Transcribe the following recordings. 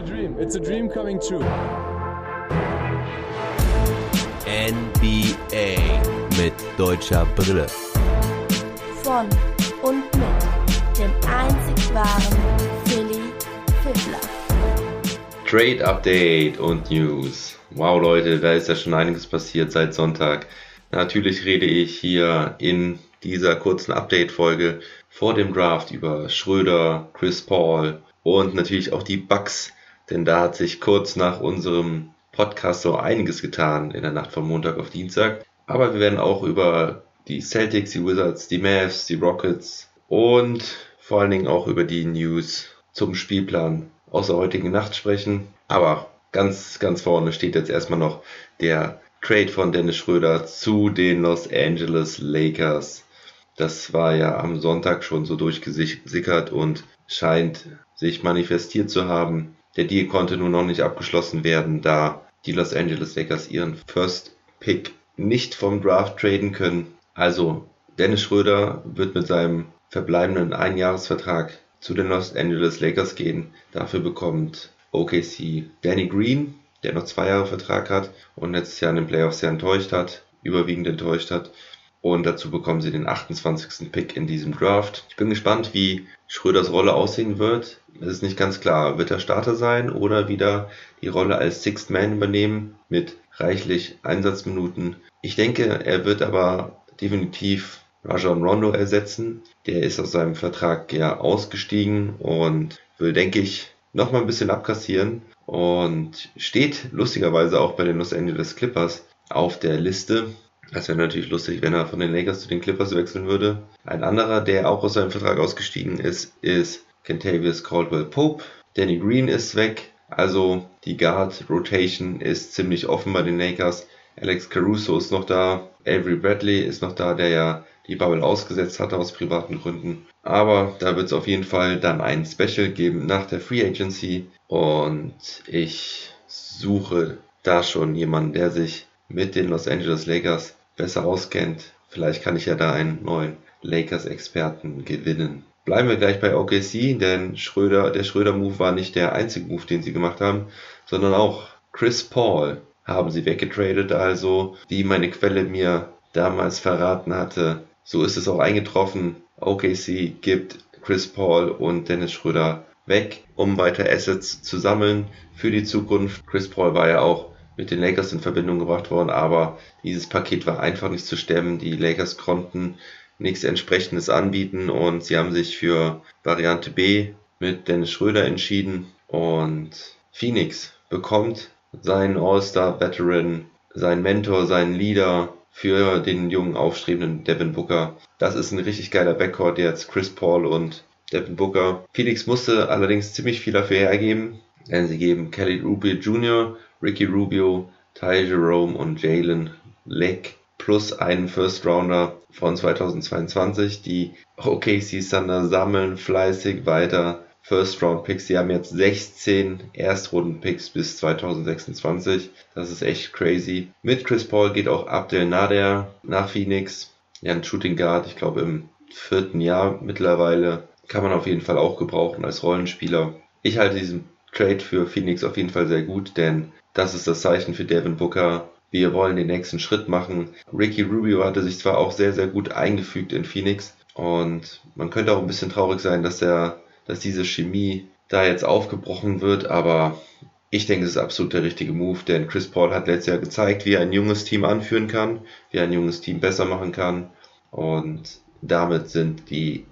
a dream. It's a dream coming true. NBA mit deutscher Brille. Von und mit dem einzig wahren Philly Fiddler. Trade Update und News. Wow Leute, da ist ja schon einiges passiert seit Sonntag. Natürlich rede ich hier in dieser kurzen Update-Folge vor dem Draft über Schröder, Chris Paul und natürlich auch die Bucks, denn da hat sich kurz nach unserem Podcast so einiges getan in der Nacht von Montag auf Dienstag. Aber wir werden auch über die Celtics, die Wizards, die Mavs, die Rockets und vor allen Dingen auch über die News zum Spielplan aus der heutigen Nacht sprechen. Aber ganz, ganz vorne steht jetzt erstmal noch der Trade von Dennis Schröder zu den Los Angeles Lakers. Das war ja am Sonntag schon so durchgesickert und scheint sich manifestiert zu haben. Der Deal konnte nur noch nicht abgeschlossen werden, da die Los Angeles Lakers ihren First Pick nicht vom Draft traden können. Also Dennis Schröder wird mit seinem verbleibenden Einjahresvertrag zu den Los Angeles Lakers gehen. Dafür bekommt OKC Danny Green, der noch zwei Jahre Vertrag hat und letztes Jahr in den Playoffs sehr enttäuscht hat, überwiegend enttäuscht hat. Und dazu bekommen sie den 28. Pick in diesem Draft. Ich bin gespannt, wie Schröders Rolle aussehen wird. Es ist nicht ganz klar, wird er Starter sein oder wieder die Rolle als Sixth Man übernehmen mit reichlich Einsatzminuten. Ich denke, er wird aber definitiv Rajon Rondo ersetzen. Der ist aus seinem Vertrag ja ausgestiegen und will, denke ich, nochmal ein bisschen abkassieren und steht lustigerweise auch bei den Los Angeles Clippers auf der Liste das wäre natürlich lustig, wenn er von den Lakers zu den Clippers wechseln würde. Ein anderer, der auch aus seinem Vertrag ausgestiegen ist, ist Kentavious Caldwell Pope. Danny Green ist weg. Also die Guard Rotation ist ziemlich offen bei den Lakers. Alex Caruso ist noch da. Avery Bradley ist noch da, der ja die Bubble ausgesetzt hatte aus privaten Gründen. Aber da wird es auf jeden Fall dann ein Special geben nach der Free Agency. Und ich suche da schon jemanden, der sich mit den Los Angeles Lakers besser auskennt. Vielleicht kann ich ja da einen neuen Lakers-Experten gewinnen. Bleiben wir gleich bei OKC, denn Schröder, der Schröder-Move war nicht der einzige Move, den sie gemacht haben, sondern auch Chris Paul haben sie weggetradet, also wie meine Quelle mir damals verraten hatte. So ist es auch eingetroffen. OKC gibt Chris Paul und Dennis Schröder weg, um weiter Assets zu sammeln für die Zukunft. Chris Paul war ja auch mit den Lakers in Verbindung gebracht worden, aber dieses Paket war einfach nicht zu stemmen. Die Lakers konnten nichts entsprechendes anbieten und sie haben sich für Variante B mit Dennis Schröder entschieden und Phoenix bekommt seinen All-Star-Veteran, seinen Mentor, seinen Leader für den jungen aufstrebenden Devin Booker. Das ist ein richtig geiler Backcourt jetzt, Chris Paul und Devin Booker. Phoenix musste allerdings ziemlich viel dafür hergeben, denn sie geben Kelly Rubio Jr. Ricky Rubio, Ty Jerome und Jalen Leck plus einen First Rounder von 2022. Die OKC Thunder sammeln fleißig weiter First Round Picks. Sie haben jetzt 16 Erstrunden Picks bis 2026. Das ist echt crazy. Mit Chris Paul geht auch Abdel Nader nach Phoenix. Ja, ein Shooting Guard, ich glaube im vierten Jahr mittlerweile. Kann man auf jeden Fall auch gebrauchen als Rollenspieler. Ich halte diesen Trade für Phoenix auf jeden Fall sehr gut, denn das ist das Zeichen für Devin Booker. Wir wollen den nächsten Schritt machen. Ricky Rubio hatte sich zwar auch sehr, sehr gut eingefügt in Phoenix und man könnte auch ein bisschen traurig sein, dass er, dass diese Chemie da jetzt aufgebrochen wird, aber ich denke, es ist absolut der richtige Move, denn Chris Paul hat letztes Jahr gezeigt, wie er ein junges Team anführen kann, wie er ein junges Team besser machen kann und damit sind die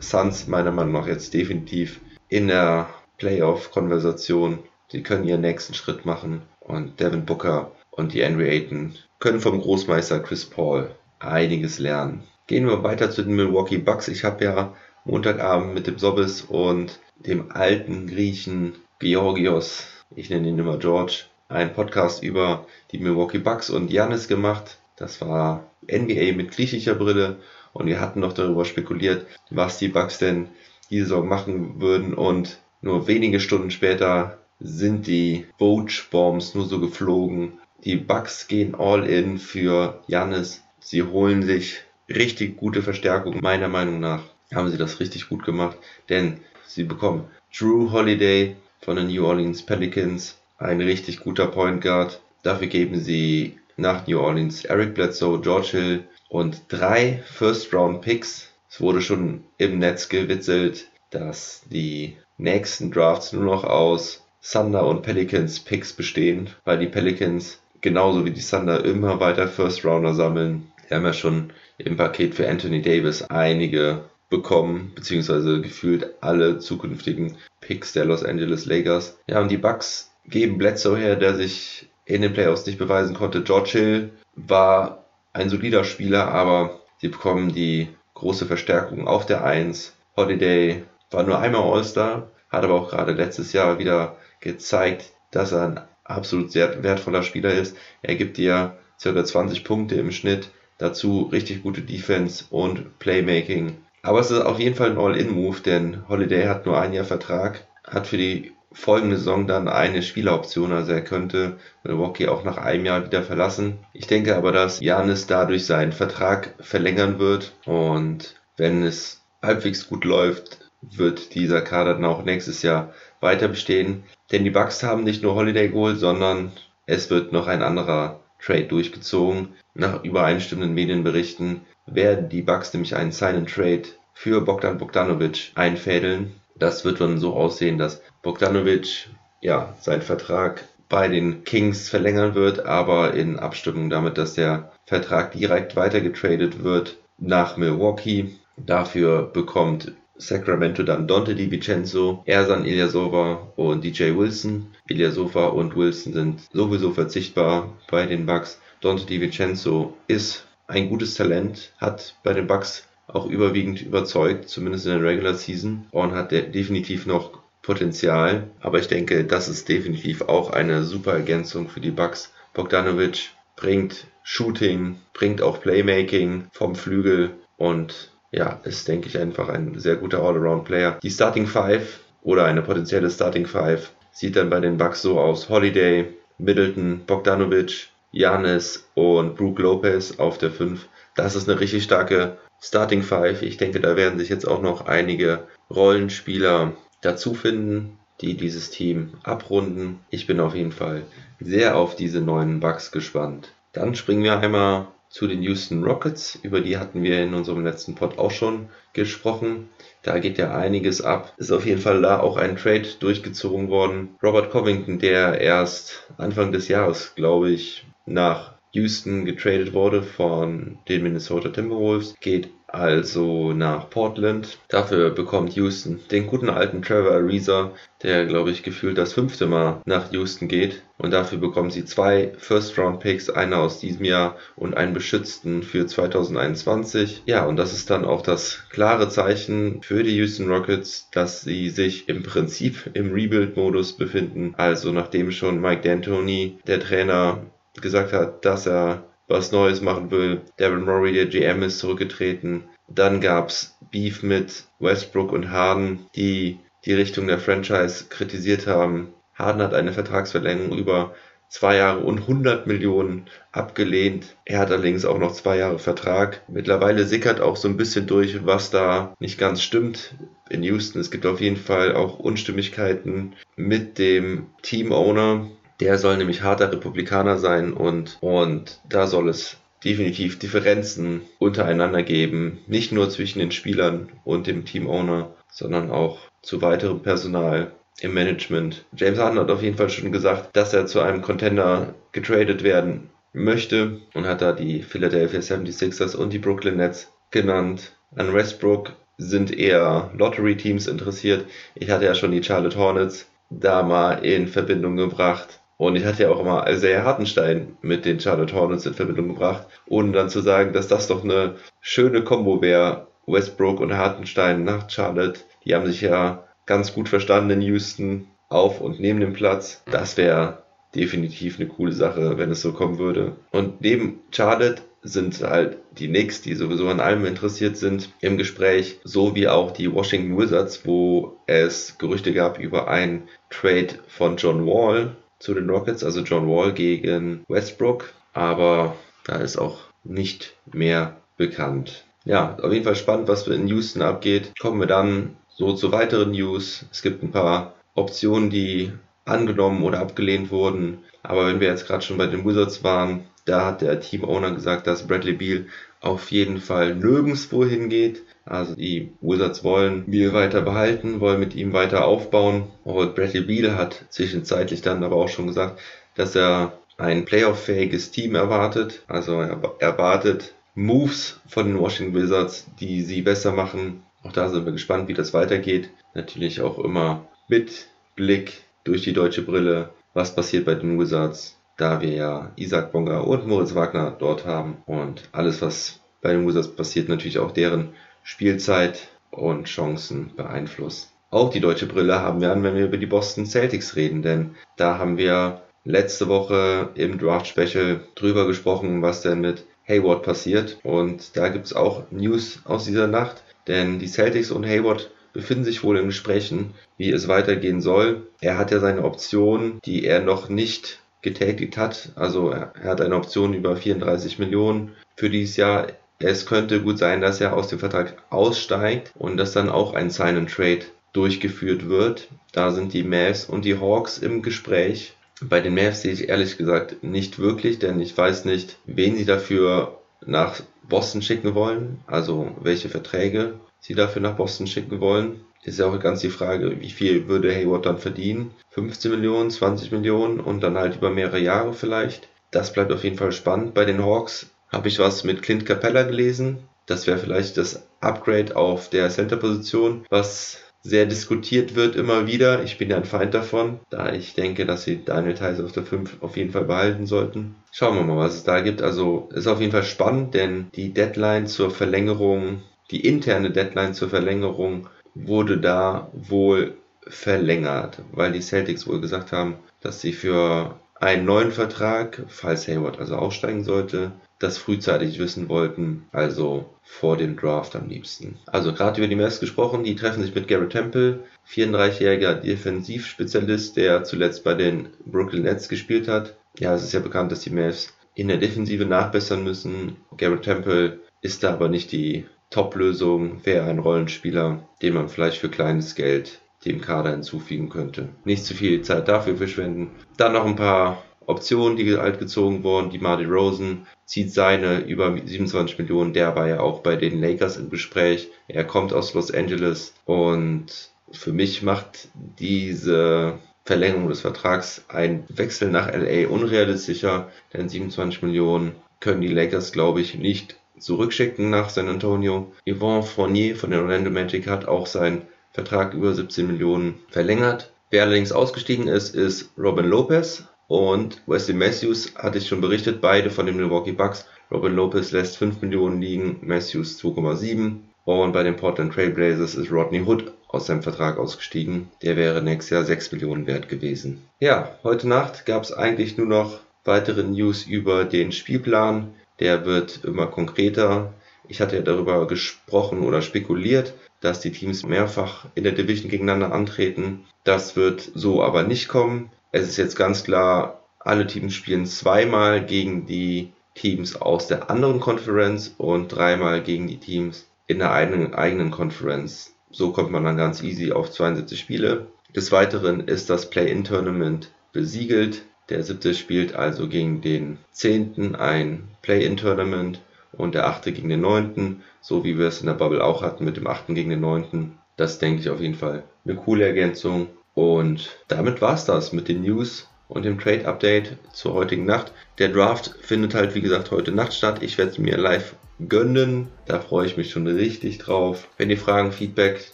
Suns meiner Meinung nach jetzt definitiv in der Playoff-Konversation Sie können ihren nächsten Schritt machen und Devin Booker und die Henry Ayton können vom Großmeister Chris Paul einiges lernen. Gehen wir weiter zu den Milwaukee Bucks. Ich habe ja Montagabend mit dem Sobbes und dem alten Griechen Georgios, ich nenne ihn immer George, einen Podcast über die Milwaukee Bucks und Janis gemacht. Das war NBA mit griechischer Brille und wir hatten noch darüber spekuliert, was die Bucks denn diese Saison machen würden und nur wenige Stunden später sind die Vogue-Bombs nur so geflogen. Die Bucks gehen all in für Jannis. Sie holen sich richtig gute Verstärkung. Meiner Meinung nach haben sie das richtig gut gemacht, denn sie bekommen Drew Holiday von den New Orleans Pelicans. Ein richtig guter Point Guard. Dafür geben sie nach New Orleans Eric Bledsoe, George Hill und drei First Round Picks. Es wurde schon im Netz gewitzelt, dass die nächsten Drafts nur noch aus Thunder und Pelicans Picks bestehen, weil die Pelicans genauso wie die Thunder immer weiter First Rounder sammeln. Wir haben ja schon im Paket für Anthony Davis einige bekommen, beziehungsweise gefühlt alle zukünftigen Picks der Los Angeles Lakers. Ja, und die Bucks geben Bledsoe her, der sich in den Playoffs nicht beweisen konnte. George Hill war ein solider Spieler, aber sie bekommen die große Verstärkung auf der 1. Holiday war nur einmal All-Star, hat aber auch gerade letztes Jahr wieder gezeigt, dass er ein absolut sehr wertvoller Spieler ist. Er gibt dir ca. 20 Punkte im Schnitt, dazu richtig gute Defense und Playmaking. Aber es ist auf jeden Fall ein All-In-Move, denn Holiday hat nur ein Jahr Vertrag, hat für die folgende Saison dann eine Spieleroption, also er könnte Milwaukee auch nach einem Jahr wieder verlassen. Ich denke aber, dass Janis dadurch seinen Vertrag verlängern wird und wenn es halbwegs gut läuft, wird dieser Kader dann auch nächstes Jahr weiter bestehen. Denn die Bucks haben nicht nur Holiday geholt, sondern es wird noch ein anderer Trade durchgezogen. Nach übereinstimmenden Medienberichten werden die Bucks nämlich einen Sign-and-Trade für Bogdan Bogdanovic einfädeln. Das wird dann so aussehen, dass Bogdanovic ja seinen Vertrag bei den Kings verlängern wird, aber in Abstimmung damit, dass der Vertrag direkt weitergetradet wird nach Milwaukee. Dafür bekommt Sacramento dann Dante DiVincenzo, Ersan Ilyasova und DJ Wilson. Ilyasova und Wilson sind sowieso verzichtbar bei den Bucks. Dante DiVincenzo ist ein gutes Talent, hat bei den Bucks auch überwiegend überzeugt, zumindest in der Regular Season und hat definitiv noch Potenzial. Aber ich denke, das ist definitiv auch eine super Ergänzung für die Bucks. Bogdanovic bringt Shooting, bringt auch Playmaking vom Flügel und ja, ist, denke ich, einfach ein sehr guter All-Around-Player. Die Starting Five oder eine potenzielle Starting Five sieht dann bei den Bucks so aus. Holiday, Middleton, Bogdanovic, Janis und Brook Lopez auf der 5. Das ist eine richtig starke Starting Five. Ich denke, da werden sich jetzt auch noch einige Rollenspieler dazu finden, die dieses Team abrunden. Ich bin auf jeden Fall sehr auf diese neuen Bucks gespannt. Dann springen wir einmal zu den Houston Rockets. Über die hatten wir in unserem letzten Pod auch schon gesprochen. Da geht ja einiges ab. Ist auf jeden Fall da auch ein Trade durchgezogen worden. Robert Covington, der erst Anfang des Jahres, glaube ich, nach Houston getradet wurde von den Minnesota Timberwolves, geht also nach Portland. Dafür bekommt Houston den guten alten Trevor Ariza, der glaube ich gefühlt das fünfte Mal nach Houston geht. Und dafür bekommen sie zwei First-Round-Picks, einer aus diesem Jahr und einen beschützten für 2021. Ja, und das ist dann auch das klare Zeichen für die Houston Rockets, dass sie sich im Prinzip im Rebuild-Modus befinden. Also nachdem schon Mike D'Antoni, der Trainer, gesagt hat, dass er was Neues machen will. Devin Murray, der GM, ist zurückgetreten. Dann gab's Beef mit Westbrook und Harden, die die Richtung der Franchise kritisiert haben. Harden hat eine Vertragsverlängerung über zwei Jahre und 100 Millionen abgelehnt. Er hat allerdings auch noch zwei Jahre Vertrag. Mittlerweile sickert auch so ein bisschen durch, was da nicht ganz stimmt in Houston. Es gibt auf jeden Fall auch Unstimmigkeiten mit dem Team-Owner. Der soll nämlich harter Republikaner sein und, und da soll es definitiv Differenzen untereinander geben. Nicht nur zwischen den Spielern und dem Team-Owner, sondern auch zu weiterem Personal im Management. James Harden hat auf jeden Fall schon gesagt, dass er zu einem Contender getradet werden möchte und hat da die Philadelphia 76ers und die Brooklyn Nets genannt. An Westbrook sind eher Lottery-Teams interessiert. Ich hatte ja schon die Charlotte Hornets da mal in Verbindung gebracht. Und ich hatte ja auch immer Isaiah Hartenstein mit den Charlotte Hornets in Verbindung gebracht, ohne dann zu sagen, dass das doch eine schöne Kombo wäre. Westbrook und Hartenstein nach Charlotte. Die haben sich ja ganz gut verstanden in Houston auf und neben dem Platz. Das wäre definitiv eine coole Sache, wenn es so kommen würde. Und neben Charlotte sind halt die Knicks, die sowieso an allem interessiert sind, im Gespräch, so wie auch die Washington Wizards, wo es Gerüchte gab über einen Trade von John Wall zu den Rockets, also John Wall gegen Westbrook, aber da ist auch nicht mehr bekannt. Ja, auf jeden Fall spannend, was in Houston abgeht. Kommen wir dann so zu weiteren News. Es gibt ein paar Optionen, die angenommen oder abgelehnt wurden. Aber wenn wir jetzt gerade schon bei den Wizards waren, da hat der Team-Owner gesagt, dass Bradley Beal auf jeden Fall nirgendwo hingeht. Also die Wizards wollen Beal weiter behalten, wollen mit ihm weiter aufbauen. Und Bradley Beal hat zwischenzeitlich dann aber auch schon gesagt, dass er ein playoff-fähiges Team erwartet. Also er erwartet Moves von den Washington Wizards, die sie besser machen. Auch da sind wir gespannt, wie das weitergeht. Natürlich auch immer mit Blick durch die deutsche Brille, was passiert bei den Wizards, da wir ja Isaac Bonga und Moritz Wagner dort haben und alles, was bei den Wizards passiert, natürlich auch deren Spielzeit und Chancen beeinflusst. Auch die deutsche Brille haben wir an, wenn wir über die Boston Celtics reden, denn da haben wir letzte Woche im Draft Special drüber gesprochen, was denn mit Hayward passiert. Und da gibt es auch News aus dieser Nacht, denn die Celtics und Hayward befinden sich wohl in Gesprächen, wie es weitergehen soll. Er hat ja seine Option, die er noch nicht getätigt hat. Also er hat eine Option über 34 Millionen für dieses Jahr. Es könnte gut sein, dass er aus dem Vertrag aussteigt und dass dann auch ein Sign and Trade durchgeführt wird. Da sind die Mavs und die Hawks im Gespräch. Bei den Mavs sehe ich ehrlich gesagt nicht wirklich, denn ich weiß nicht, wen sie dafür nach Boston schicken wollen, also welche Verträge sie dafür nach Boston schicken wollen. Ist ja auch ganz die Frage, wie viel würde Hayward dann verdienen? 15 Millionen, 20 Millionen und dann halt über mehrere Jahre vielleicht. Das bleibt auf jeden Fall spannend. Bei den Hawks habe ich was mit Clint Capella gelesen. Das wäre vielleicht das Upgrade auf der Center-Position, was sehr diskutiert wird immer wieder. Ich bin ja ein Feind davon, da ich denke, dass sie Daniel Theiss auf der 5 auf jeden Fall behalten sollten. Schauen wir mal, was es da gibt. Also ist auf jeden Fall spannend, denn die Deadline zur Verlängerung, die interne Deadline zur Verlängerung wurde da wohl verlängert, weil die Celtics wohl gesagt haben, dass sie für einen neuen Vertrag, falls Hayward also aussteigen sollte, das frühzeitig wissen wollten, also vor dem Draft am liebsten. Also gerade über die Mavs gesprochen, die treffen sich mit Garrett Temple, 34-jähriger Defensivspezialist, der zuletzt bei den Brooklyn Nets gespielt hat. Ja, es ist ja bekannt, dass die Mavs in der Defensive nachbessern müssen. Garrett Temple ist da aber nicht die Top-Lösung, wäre ein Rollenspieler, den man vielleicht für kleines Geld dem Kader hinzufügen könnte. Nicht zu viel Zeit dafür verschwenden. Dann noch ein paar Optionen, die alt gezogen wurden. Die Marty Rosen zieht seine über 27 Millionen. Der war ja auch bei den Lakers im Gespräch. Er kommt aus Los Angeles und für mich macht diese Verlängerung des Vertrags ein Wechsel nach LA unrealistischer, denn 27 Millionen können die Lakers, glaube ich, nicht zurückschicken nach San Antonio. Yvonne Fournier von den Orlando Magic hat auch seinen Vertrag über 17 Millionen verlängert. Wer allerdings ausgestiegen ist, ist Robin Lopez und Wesley Matthews hatte ich schon berichtet, beide von den Milwaukee Bucks. Robin Lopez lässt 5 Millionen liegen, Matthews 2,7. Und bei den Portland Trail Blazers ist Rodney Hood aus seinem Vertrag ausgestiegen. Der wäre nächstes Jahr 6 Millionen wert gewesen. Ja, heute Nacht gab es eigentlich nur noch weitere News über den Spielplan. Der wird immer konkreter. Ich hatte ja darüber gesprochen oder spekuliert, dass die Teams mehrfach in der Division gegeneinander antreten. Das wird so aber nicht kommen. Es ist jetzt ganz klar, alle Teams spielen zweimal gegen die Teams aus der anderen Conference und dreimal gegen die Teams in der eigenen, Conference. So kommt man dann ganz easy auf 72 Spiele. Des Weiteren ist das Play-In-Tournament besiegelt. Der siebte spielt also gegen den zehnten ein Play-In-Tournament und der achte gegen den neunten, so wie wir es in der Bubble auch hatten mit dem achten gegen den neunten. Das denke ich auf jeden Fall eine coole Ergänzung. Und damit war's das mit den News und dem Trade Update zur heutigen Nacht. Der Draft findet halt wie gesagt heute Nacht statt. Ich werde es mir live gönnen. Da freue ich mich schon richtig drauf. Wenn ihr Fragen, Feedback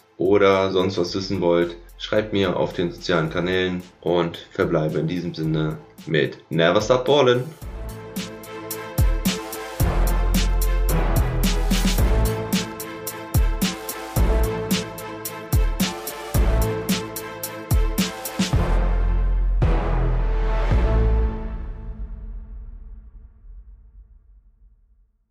oder sonst was wissen wollt, schreibt mir auf den sozialen Kanälen und verbleibe in diesem Sinne mit Never Stop Ballin'.